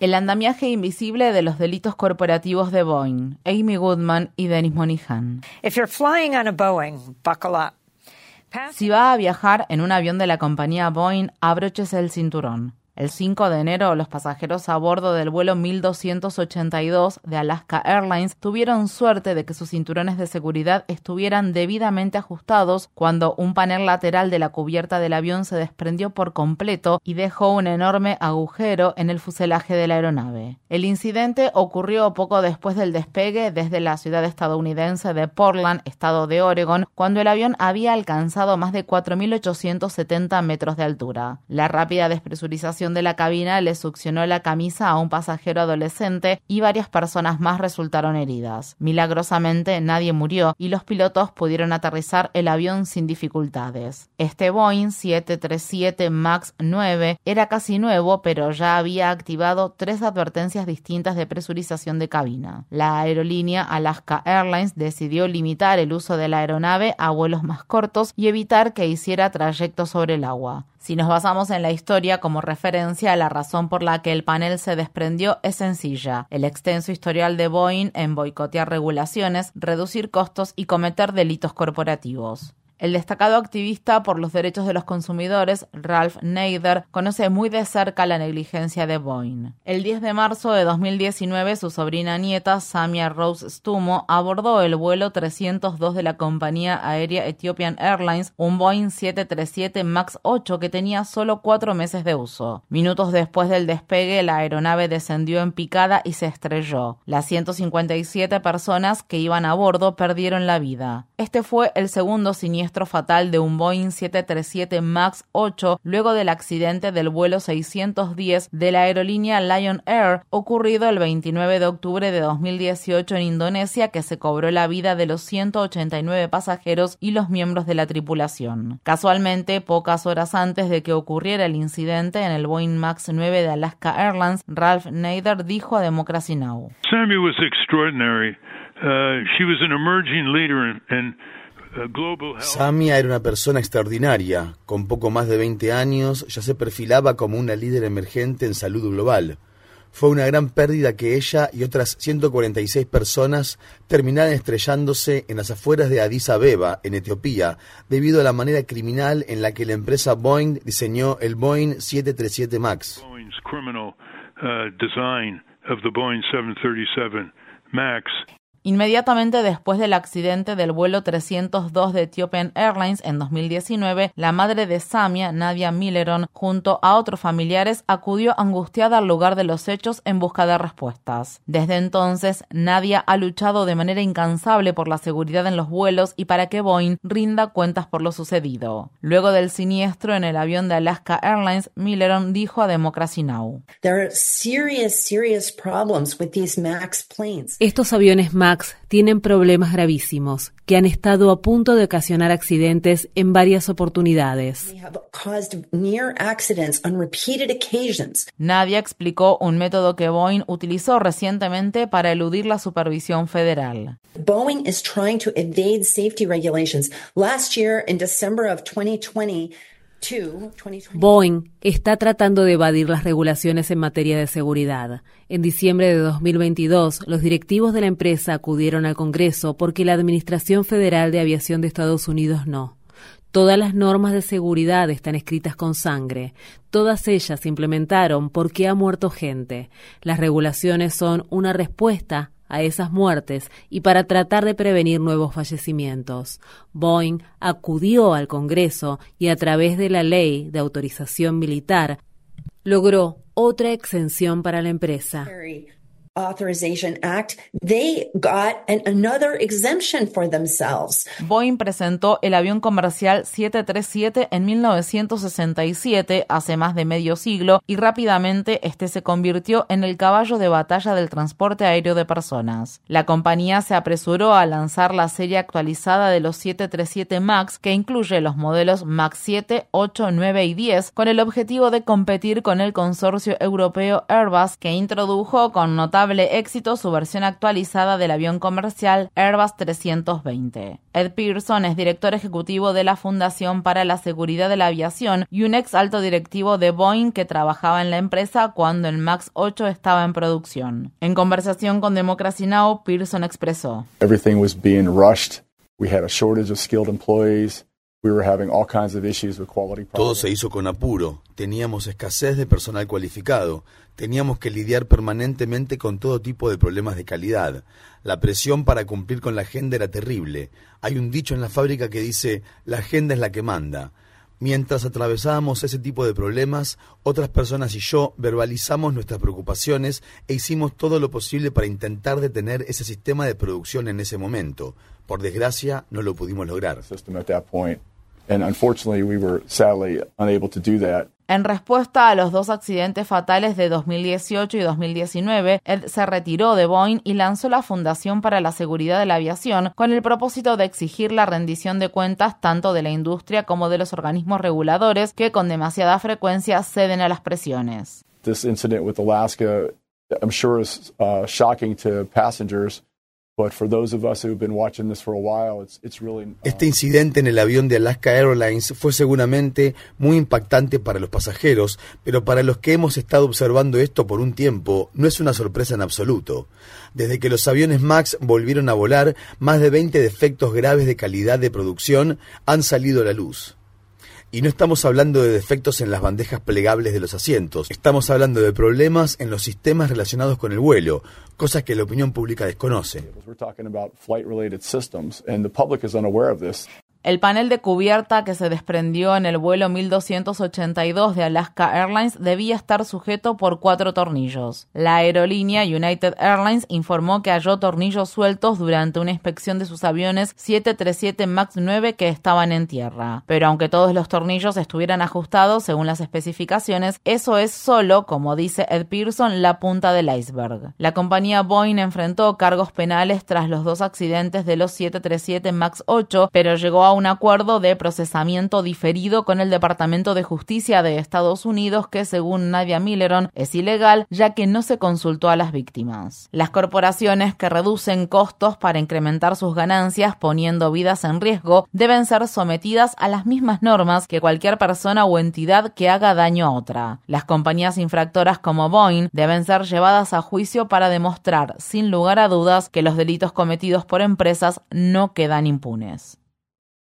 El andamiaje invisible de los delitos corporativos de Boeing. Amy Goodman y Dennis Monihan. Si va a viajar en un avión de la compañía Boeing, abróchese el cinturón. El 5 de enero, los pasajeros a bordo del vuelo 1282 de Alaska Airlines tuvieron suerte de que sus cinturones de seguridad estuvieran debidamente ajustados cuando un panel lateral de la cubierta del avión se desprendió por completo y dejó un enorme agujero en el fuselaje de la aeronave. El incidente ocurrió poco después del despegue desde la ciudad estadounidense de Portland, estado de Oregon, cuando el avión había alcanzado más de 4.870 metros de altura. La rápida despresurización de la cabina le succionó la camisa a un pasajero adolescente y varias personas más resultaron heridas. Milagrosamente nadie murió y los pilotos pudieron aterrizar el avión sin dificultades. Este Boeing 737 MAX 9 era casi nuevo, pero ya había activado tres advertencias distintas de presurización de cabina. La aerolínea Alaska Airlines decidió limitar el uso de la aeronave a vuelos más cortos y evitar que hiciera trayectos sobre el agua. Si nos basamos en la historia como referencia, la razón por la que el panel se desprendió es sencilla. El extenso historial de Boeing en boicotear regulaciones, reducir costos y cometer delitos corporativos. El destacado activista por los derechos de los consumidores, Ralph Nader, conoce muy de cerca la negligencia de Boeing. El 10 de marzo de 2019, su sobrina nieta, Samia Rose Stumo, abordó el vuelo 302 de la compañía aérea Ethiopian Airlines, un Boeing 737 MAX 8 que tenía solo cuatro meses de uso. Minutos después del despegue, la aeronave descendió en picada y se estrelló. Las 157 personas que iban a bordo perdieron la vida. Este fue el segundo siniestro fatal de un Boeing 737 MAX 8 luego del accidente del vuelo 610 de la aerolínea Lion Air ocurrido el 29 de octubre de 2018 en Indonesia que se cobró la vida de los 189 pasajeros y los miembros de la tripulación. Casualmente, pocas horas antes de que ocurriera el incidente en el Boeing MAX 9 de Alaska Airlines, Ralph Nader dijo a Democracy Now! Sammy was extraordinary. Uh, she was an emerging leader Samia era una persona extraordinaria. Con poco más de 20 años ya se perfilaba como una líder emergente en salud global. Fue una gran pérdida que ella y otras 146 personas terminaran estrellándose en las afueras de Addis Abeba, en Etiopía, debido a la manera criminal en la que la empresa Boeing diseñó el Boeing 737 MAX. Inmediatamente después del accidente del vuelo 302 de Ethiopian Airlines en 2019, la madre de Samia, Nadia Milleron, junto a otros familiares, acudió angustiada al lugar de los hechos en busca de respuestas. Desde entonces, Nadia ha luchado de manera incansable por la seguridad en los vuelos y para que Boeing rinda cuentas por lo sucedido. Luego del siniestro en el avión de Alaska Airlines, Milleron dijo a Democracy Now! Estos aviones MAX tienen problemas gravísimos que han estado a punto de ocasionar accidentes en varias oportunidades. Nadia explicó un método que Boeing utilizó recientemente para eludir la supervisión federal. Boeing is trying to evade safety regulations. Last year in December of 2020 Boeing está tratando de evadir las regulaciones en materia de seguridad. En diciembre de 2022, los directivos de la empresa acudieron al Congreso porque la Administración Federal de Aviación de Estados Unidos no. Todas las normas de seguridad están escritas con sangre. Todas ellas se implementaron porque ha muerto gente. Las regulaciones son una respuesta a esas muertes y para tratar de prevenir nuevos fallecimientos. Boeing acudió al Congreso y a través de la ley de autorización militar logró otra exención para la empresa. Authorization Act, they got another exemption for themselves. Boeing presentó el avión comercial 737 en 1967, hace más de medio siglo, y rápidamente este se convirtió en el caballo de batalla del transporte aéreo de personas. La compañía se apresuró a lanzar la serie actualizada de los 737 MAX, que incluye los modelos MAX 7, 8, 9 y 10, con el objetivo de competir con el consorcio europeo Airbus, que introdujo con notable notable éxito su versión actualizada del avión comercial Airbus 320. Ed Pearson es director ejecutivo de la Fundación para la Seguridad de la Aviación y un ex alto directivo de Boeing que trabajaba en la empresa cuando el MAX 8 estaba en producción. En conversación con Democracy Now, Pearson expresó: Everything was being rushed. We had a shortage of skilled employees. Todo se hizo con apuro, teníamos escasez de personal cualificado, teníamos que lidiar permanentemente con todo tipo de problemas de calidad. La presión para cumplir con la agenda era terrible. Hay un dicho en la fábrica que dice, la agenda es la que manda. Mientras atravesábamos ese tipo de problemas, otras personas y yo verbalizamos nuestras preocupaciones e hicimos todo lo posible para intentar detener ese sistema de producción en ese momento. Por desgracia, no lo pudimos lograr. En respuesta a los dos accidentes fatales de 2018 y 2019, Ed se retiró de Boeing y lanzó la Fundación para la Seguridad de la Aviación con el propósito de exigir la rendición de cuentas tanto de la industria como de los organismos reguladores que con demasiada frecuencia ceden a las presiones. This incident with Alaska, I'm sure is uh, shocking to passengers. Este incidente en el avión de Alaska Airlines fue seguramente muy impactante para los pasajeros, pero para los que hemos estado observando esto por un tiempo, no es una sorpresa en absoluto. Desde que los aviones MAX volvieron a volar, más de 20 defectos graves de calidad de producción han salido a la luz. Y no estamos hablando de defectos en las bandejas plegables de los asientos, estamos hablando de problemas en los sistemas relacionados con el vuelo, cosas que la opinión pública desconoce. El panel de cubierta que se desprendió en el vuelo 1282 de Alaska Airlines debía estar sujeto por cuatro tornillos. La aerolínea United Airlines informó que halló tornillos sueltos durante una inspección de sus aviones 737 MAX 9 que estaban en tierra. Pero aunque todos los tornillos estuvieran ajustados según las especificaciones, eso es solo, como dice Ed Pearson, la punta del iceberg. La compañía Boeing enfrentó cargos penales tras los dos accidentes de los 737 MAX 8, pero llegó a un acuerdo de procesamiento diferido con el Departamento de Justicia de Estados Unidos que según Nadia Milleron es ilegal ya que no se consultó a las víctimas. Las corporaciones que reducen costos para incrementar sus ganancias poniendo vidas en riesgo deben ser sometidas a las mismas normas que cualquier persona o entidad que haga daño a otra. Las compañías infractoras como Boeing deben ser llevadas a juicio para demostrar sin lugar a dudas que los delitos cometidos por empresas no quedan impunes.